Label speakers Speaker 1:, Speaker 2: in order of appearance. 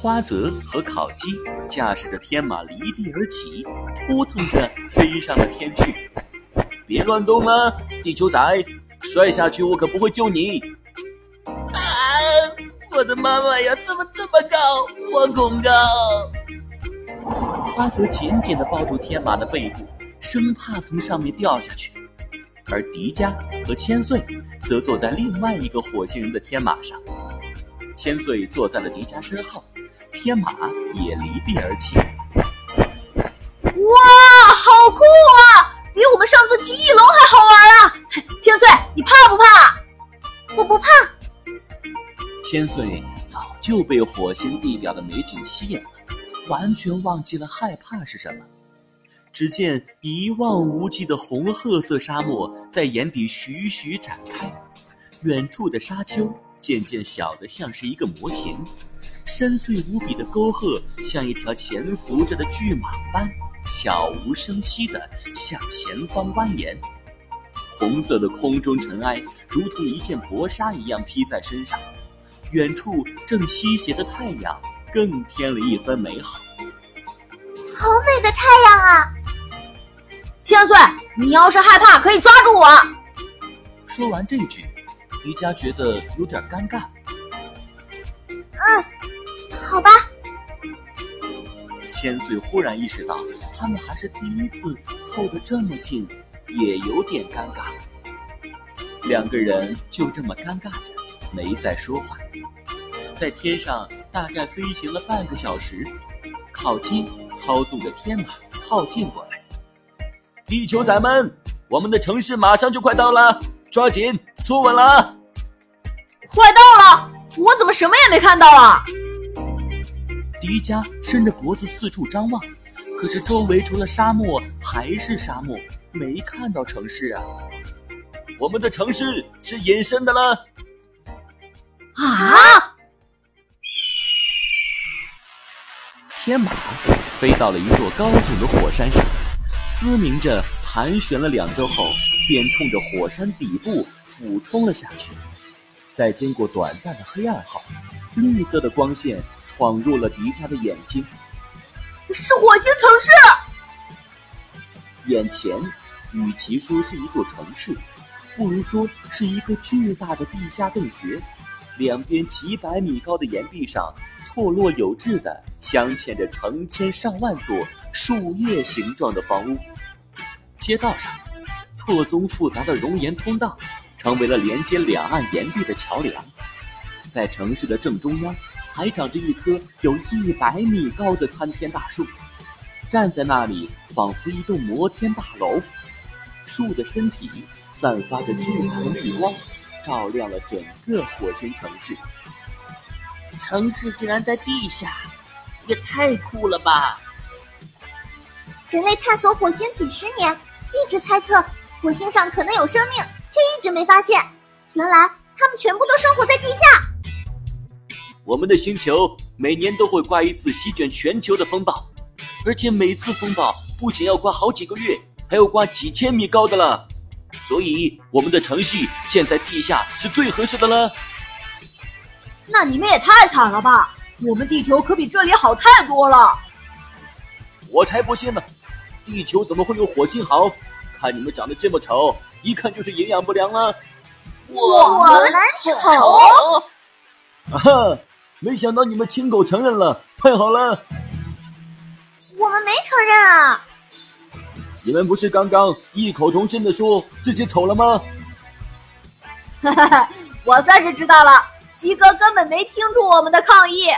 Speaker 1: 花泽和烤鸡驾驶着天马离地而起，扑腾着飞上了天去。别乱动了，地球仔，摔下去我可不会救你。
Speaker 2: 啊！我的妈妈呀，怎么这么高？我恐高。
Speaker 1: 花泽紧紧地抱住天马的背部，生怕从上面掉下去。而迪迦和千岁则坐在另外一个火星人的天马上。千岁坐在了迪迦身后，天马也离地而起。
Speaker 3: 哇，好酷啊！比我们上次骑翼龙还好玩啊！千岁，你怕不怕？
Speaker 4: 我不怕。
Speaker 1: 千岁早就被火星地表的美景吸引了，完全忘记了害怕是什么。只见一望无际的红褐色沙漠在眼底徐徐展开，远处的沙丘渐渐小得像是一个模型，深邃无比的沟壑像一条潜伏着的巨蟒般，悄无声息地向前方蜿蜒。红色的空中尘埃如同一件薄纱一样披在身上，远处正西斜的太阳更添了一分美好。
Speaker 4: 好美的太阳啊！
Speaker 3: 千岁，你要是害怕，可以抓住我。
Speaker 1: 说完这句，迪迦觉得有点尴尬。千岁忽然意识到，他们还是第一次凑得这么近，也有点尴尬。两个人就这么尴尬着，没再说话。在天上大概飞行了半个小时，烤鸡操纵着天马靠近过来。地球仔们，我们的城市马上就快到了，抓紧坐稳了。
Speaker 3: 快到了，我怎么什么也没看到啊？
Speaker 1: 迪迦伸着脖子四处张望，可是周围除了沙漠还是沙漠，没看到城市啊。我们的城市是隐身的了。
Speaker 3: 啊！
Speaker 1: 天马飞到了一座高耸的火山上，嘶鸣着盘旋了两周后，便冲着火山底部俯冲了下去。在经过短暂的黑暗后，绿色的光线闯入了迪迦的眼睛。
Speaker 3: 是火星城市。
Speaker 1: 眼前，与其说是一座城市，不如说是一个巨大的地下洞穴。两边几百米高的岩壁上，错落有致的镶嵌着成千上万座树叶形状的房屋。街道上，错综复杂的熔岩通道成为了连接两岸岩壁的桥梁。在城市的正中央，还长着一棵有一百米高的参天大树，站在那里仿佛一栋摩天大楼。树的身体散发着巨大的绿光。照亮了整个火星城市。
Speaker 2: 城市竟然在地下，也太酷了吧！
Speaker 4: 人类探索火星几十年，一直猜测火星上可能有生命，却一直没发现。原来他们全部都生活在地下。
Speaker 1: 我们的星球每年都会刮一次席卷全球的风暴，而且每次风暴不仅要刮好几个月，还要刮几千米高的了。所以，我们的城市建在地下是最合适的了。
Speaker 3: 那你们也太惨了吧！我们地球可比这里好太多了。
Speaker 1: 我才不信呢！地球怎么会有火星好？看你们长得这么丑，一看就是营养不良了。
Speaker 4: 我们丑？
Speaker 1: 啊哈！没想到你们亲口承认了，太好了。
Speaker 4: 我们没承认啊。
Speaker 1: 你们不是刚刚异口同声的说自己丑了吗？
Speaker 3: 哈哈哈，我算是知道了，鸡哥根本没听出我们的抗议。